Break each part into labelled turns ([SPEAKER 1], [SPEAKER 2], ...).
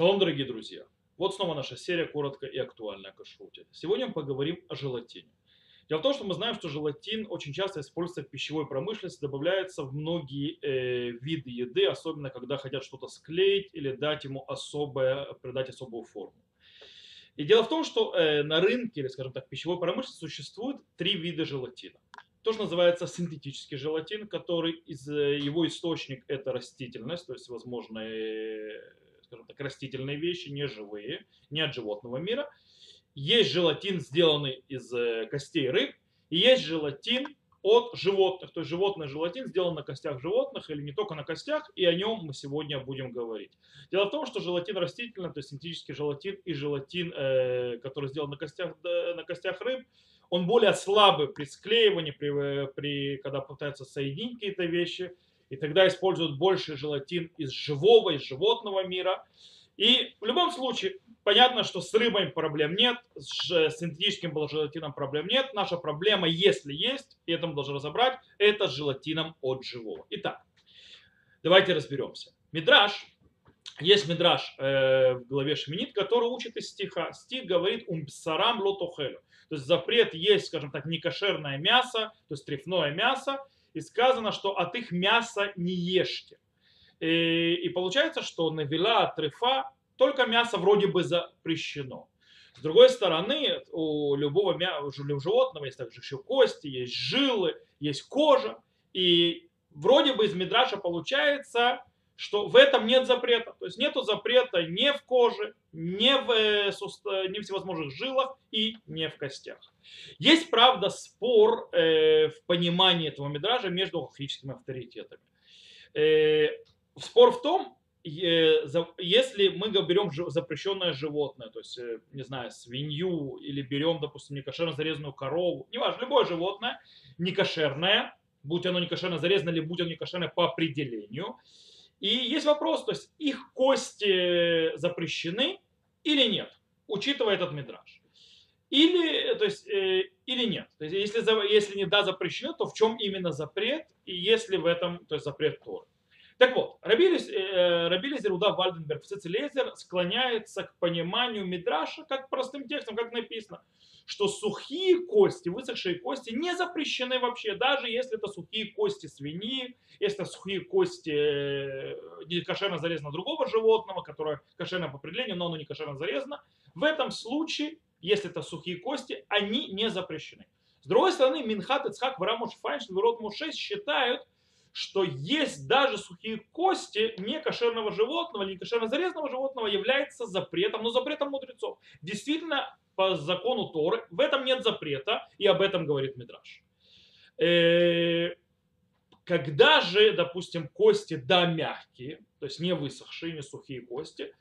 [SPEAKER 1] Шалом, дорогие друзья! Вот снова наша серия коротко и актуально о кашруте. Сегодня мы поговорим о желатине. Дело в том, что мы знаем, что желатин очень часто используется в пищевой промышленности, добавляется в многие э, виды еды, особенно когда хотят что-то склеить или дать ему особое, придать особую форму. И дело в том, что э, на рынке, или, скажем так, пищевой промышленности существует три вида желатина. То, что называется синтетический желатин, который из, э, его источник это растительность, то есть возможные скажем так, растительные вещи, не живые, не от животного мира. Есть желатин, сделанный из э, костей рыб, и есть желатин от животных. То есть животный желатин сделан на костях животных или не только на костях, и о нем мы сегодня будем говорить. Дело в том, что желатин растительный, то есть синтетический желатин и желатин, э, который сделан на костях, на костях рыб, он более слабый при склеивании, при, э, при, когда пытаются соединить какие-то вещи – и тогда используют больше желатин из живого, из животного мира. И в любом случае, понятно, что с рыбой проблем нет, с синтетическим желатином проблем нет. Наша проблема, если есть, и это мы должны разобрать, это с желатином от живого. Итак, давайте разберемся. Мидраж, есть мидраж э, в главе Шминит, который учит из стиха. Стих говорит «умпсарам лотохелю». То есть запрет есть, скажем так, некошерное мясо, то есть трефное мясо, и сказано, что от их мяса не ешьте. И, и получается, что навела трефа только мясо вроде бы запрещено. С другой стороны, у любого животного есть также еще кости, есть жилы, есть кожа. И вроде бы из Мидраша получается, что в этом нет запрета. То есть нет запрета ни в коже, ни в, э, ни в всевозможных жилах и не в костях. Есть, правда, спор э, в понимании этого мидража между халахическими авторитетами. Э, спор в том, э, за, если мы берем запрещенное животное, то есть, э, не знаю, свинью или берем, допустим, некошерно зарезанную корову, неважно, любое животное, некошерное, будь оно некошерно зарезано или будь оно некошерное по определению, и есть вопрос, то есть их кости запрещены или нет, учитывая этот мидраж. Или, то есть, э, или нет. То есть, если, если не да запрещено, то в чем именно запрет, и если в этом то есть, запрет Торы. Так вот, Рабилизер Уда Вальденберг в Цицелезер склоняется к пониманию Мидраша как простым текстом, как написано, что сухие кости, высохшие кости не запрещены вообще, даже если это сухие кости свиньи, если это сухие кости э, не кошерно зарезано другого животного, которое кошерно по определению, но оно не кошерно зарезано, в этом случае, если это сухие кости, они не запрещены. С другой стороны, Минхат, Ицхак, Варамуш, Файнштейн, Верот Муше считают, что есть даже сухие кости некошерного животного или некошерно зарезанного животного является запретом, но запретом мудрецов. Действительно, по закону Торы в этом нет запрета, и об этом говорит Мидраш. Э, когда же, допустим, кости да мягкие, то есть не высохшие, не сухие кости,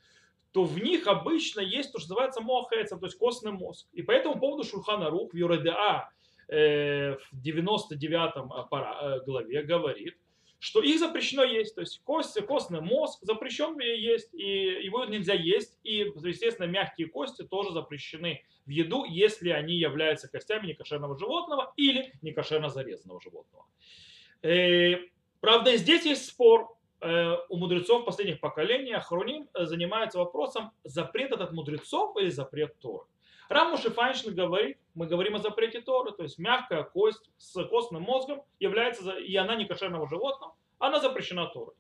[SPEAKER 1] то в них обычно есть то, что называется мохеца, то есть костный мозг. И по этому поводу Шульхана Рух в Юреда Э, в 99 э, главе говорит, что их запрещено есть, то есть кости, костный мозг запрещен есть, и его нельзя есть, и, естественно, мягкие кости тоже запрещены в еду, если они являются костями некошерного животного или некошерно зарезанного животного. Э, правда, здесь есть спор, у мудрецов последних поколений Ахроним занимается вопросом, запрет этот мудрецов или запрет Торы. Рамуши Файншин говорит, мы говорим о запрете Торы, то есть мягкая кость с костным мозгом является, и она не кошерного животного, она запрещена Торой.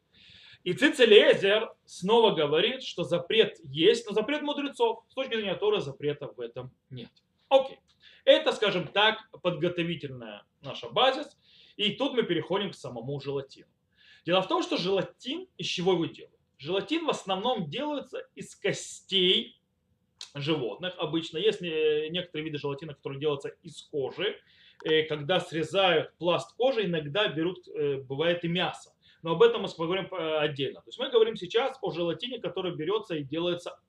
[SPEAKER 1] И Цицелезер снова говорит, что запрет есть, но запрет мудрецов. С точки зрения Торы запрета в этом нет. Окей. Это, скажем так, подготовительная наша базис. И тут мы переходим к самому желатину. Дело в том, что желатин из чего его делают? Желатин в основном делается из костей животных. Обычно есть некоторые виды желатина, которые делаются из кожи. Э, когда срезают пласт кожи, иногда берут, э, бывает и мясо. Но об этом мы поговорим э, отдельно. То есть мы говорим сейчас о желатине, который берется и делается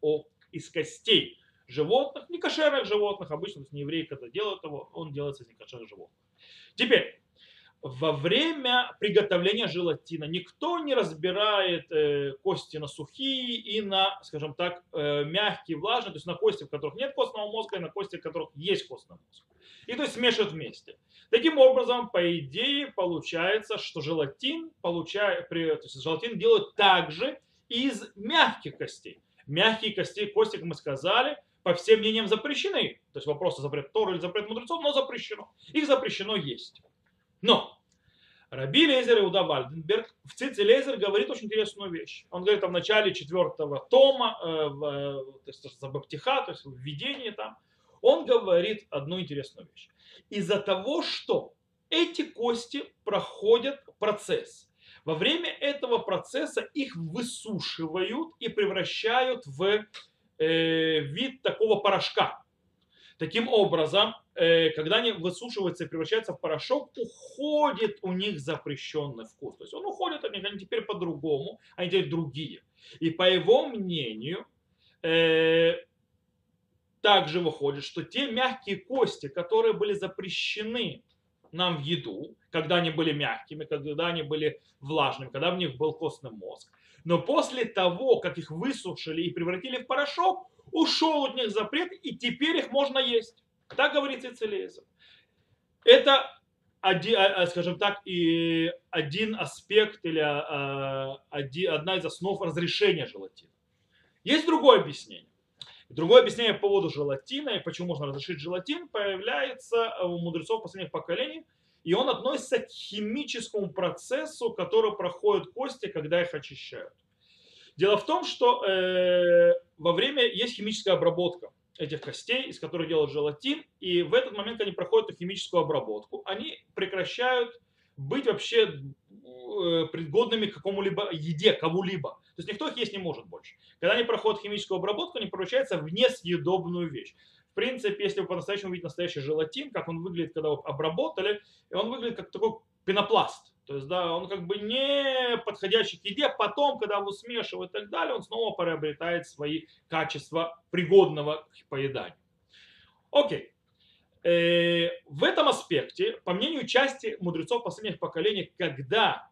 [SPEAKER 1] из костей животных, не кошерных животных, обычно, не евреи, когда делают его, он делается из некошерных животных. Теперь, во время приготовления желатина никто не разбирает э, кости на сухие и на, скажем так, э, мягкие, влажные, то есть на кости, в которых нет костного мозга, и на кости, в которых есть костный мозг. И то есть смешивают вместе. Таким образом, по идее, получается, что желатин, получает, то есть желатин делают также из мягких костей. Мягкие кости, кости, как мы сказали, по всем мнениям запрещены. То есть вопрос запрет Тора или запрет мудрецов, но запрещено. Их запрещено есть. Но Раби Лезер Иуда Вальденберг в Цице Лезер говорит очень интересную вещь. Он говорит в начале четвертого тома, э, в, э, то есть Забаптиха, то есть в введении там, он говорит одну интересную вещь. Из-за того, что эти кости проходят процесс. Во время этого процесса их высушивают и превращают в э, вид такого порошка. Таким образом, когда они высушиваются и превращаются в порошок, уходит у них запрещенный вкус. То есть он уходит от них, они теперь по-другому, они теперь другие. И по его мнению, э, также выходит, что те мягкие кости, которые были запрещены нам в еду, когда они были мягкими, когда они были влажными, когда в них был костный мозг. Но после того, как их высушили и превратили в порошок, ушел от них запрет, и теперь их можно есть. Так говорит Цицелезер. Это один, а, а, скажем так, и один аспект или а, одна из основ разрешения желатина. Есть другое объяснение. Другое объяснение по поводу желатина и почему можно разрешить желатин появляется у мудрецов последних поколений, и он относится к химическому процессу, который проходит кости, когда их очищают. Дело в том, что э, во время есть химическая обработка этих костей, из которых делают желатин, и в этот момент, когда они проходят химическую обработку, они прекращают быть вообще э, пригодными к какому-либо еде, кому-либо. То есть никто их есть не может больше. Когда они проходят химическую обработку, они превращаются в несъедобную вещь. В принципе, если вы по-настоящему видите настоящий желатин, как он выглядит, когда его обработали, он выглядит как такой пенопласт. То есть, да, он как бы не подходящий к еде, потом, когда его смешивают и так далее, он снова приобретает свои качества пригодного к поеданию. Окей. Э, в этом аспекте, по мнению части мудрецов последних поколений, когда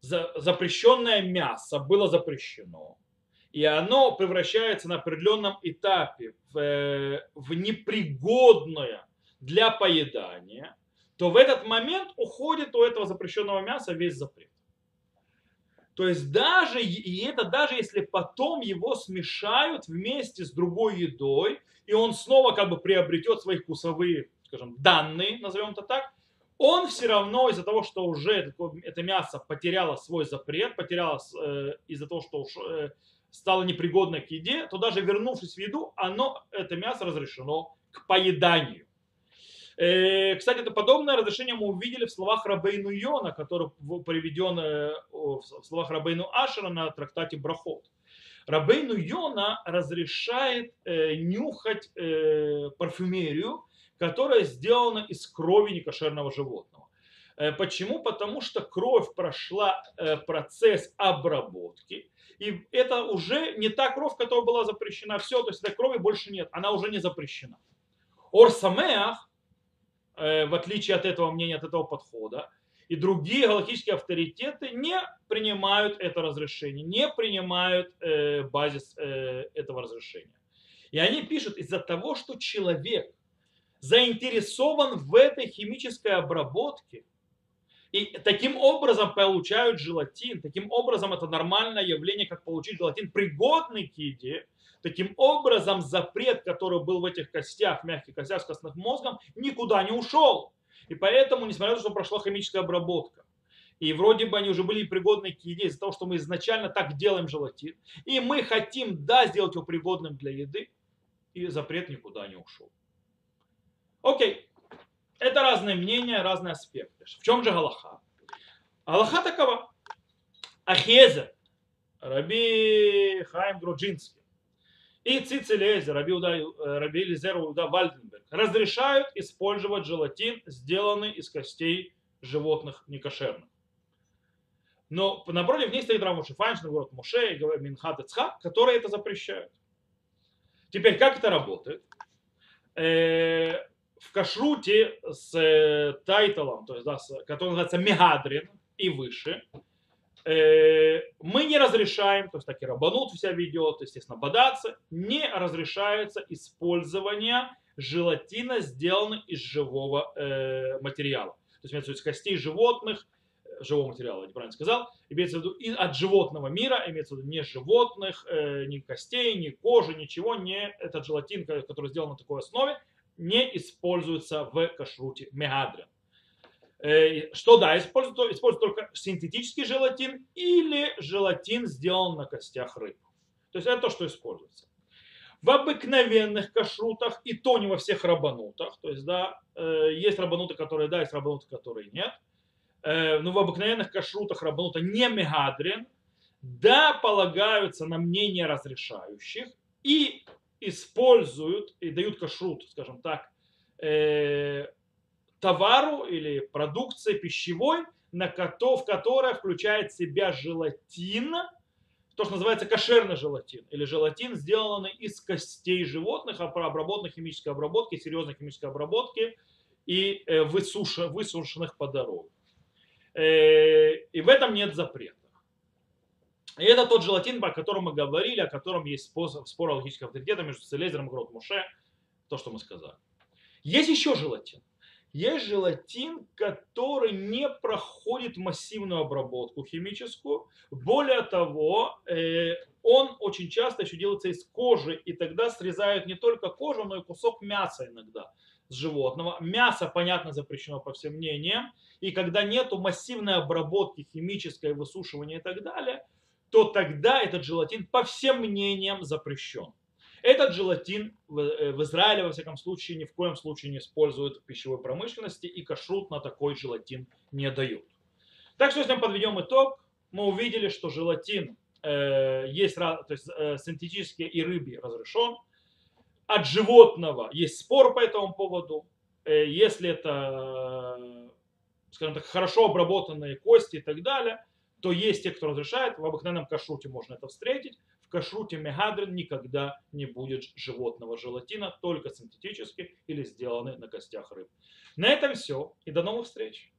[SPEAKER 1] запрещенное мясо было запрещено, и оно превращается на определенном этапе в, э, в непригодное для поедания, то в этот момент уходит у этого запрещенного мяса весь запрет. То есть даже, и это даже если потом его смешают вместе с другой едой, и он снова как бы приобретет свои вкусовые, скажем, данные, назовем это так, он все равно из-за того, что уже это, мясо потеряло свой запрет, потеряло э, из-за того, что уж, э, стало непригодно к еде, то даже вернувшись в еду, оно, это мясо разрешено к поеданию. Э, кстати, это подобное разрешение мы увидели в словах Рабейну Йона, который приведен э, в словах Рабейну Ашера на трактате Брахот. Рабейну Йона разрешает э, нюхать парфюмерию, которая сделана из крови некошерного животного. Почему? Потому что кровь прошла процесс обработки, и это уже не та кровь, которая была запрещена. Все, то есть этой крови больше нет, она уже не запрещена. Орсамеах, в отличие от этого мнения, от этого подхода. И другие галактические авторитеты не принимают это разрешение, не принимают э, базис э, этого разрешения. И они пишут из-за того, что человек заинтересован в этой химической обработке, и таким образом получают желатин, таким образом это нормальное явление, как получить желатин, пригодный к еде, Таким образом, запрет, который был в этих костях, мягких костях с костным мозгом, никуда не ушел. И поэтому, несмотря на то, что прошла химическая обработка, и вроде бы они уже были пригодны к еде из-за того, что мы изначально так делаем желатин, и мы хотим, да, сделать его пригодным для еды, и запрет никуда не ушел. Окей. Это разные мнения, разные аспекты. В чем же Галаха? Галаха такова. Ахезер, Раби Хайм Груджинский, и Цицелезер, Раби, Уда, э, Раби Лизер Уда Вальденберг разрешают использовать желатин, сделанный из костей животных некошерных. Но напротив них стоит Рамуши Файнштейн, говорит Муше, Минхат Ицхак, которые это запрещают. Теперь, как это работает? Э, в кашруте с э, тайтелом, то есть, да, который называется Мегадрин и выше, Э, мы не разрешаем, то есть так и Рабанут вся ведет, естественно, бодаться, не разрешается использование желатина, сделанного из живого э, материала. То есть, из костей животных, живого материала, я неправильно сказал, имеется в виду и от животного мира, имеется в виду не животных, э, ни костей, ни кожи, ничего, не этот желатин, который сделан на такой основе, не используется в кашруте мегадрин. Э, что да, используют, используют только синтетический желатин или желатин сделан на костях рыб. То есть это то, что используется. В обыкновенных кашрутах, и то не во всех рабанутах, то есть, да, э, есть рабануты, которые да, есть рабануты, которые нет, э, но в обыкновенных кашрутах рабанута не мегадрин, да, полагаются на мнение разрешающих и используют и дают кашрут, скажем так, э, товару или продукции пищевой, на кото, в которой включает в себя желатин, то, что называется кошерный желатин, или желатин, сделанный из костей животных, обработанных химической обработки, серьезной химической обработки и э, высушенных по дороге. Э, и в этом нет запрета. И это тот желатин, о котором мы говорили, о котором есть способ, спор логического авторитета между Селезером и Грот Муше, то, что мы сказали. Есть еще желатин. Есть желатин, который не проходит массивную обработку химическую. Более того, э, он очень часто еще делается из кожи, и тогда срезают не только кожу, но и кусок мяса иногда с животного. Мясо, понятно, запрещено по всем мнениям. И когда нету массивной обработки химической, высушивания и так далее, то тогда этот желатин по всем мнениям запрещен. Этот желатин э, в Израиле, во всяком случае, ни в коем случае не используют в пищевой промышленности и кашрут на такой желатин не дают. Так что, если мы подведем итог, мы увидели, что желатин э, есть, то есть э, синтетический и рыбий разрешен. От животного есть спор по этому поводу. Э, если это, скажем так, хорошо обработанные кости и так далее, то есть те, кто разрешает. В обыкновенном кашруте можно это встретить кашруте мегадрин никогда не будет животного желатина, только синтетический или сделанный на костях рыб. На этом все и до новых встреч.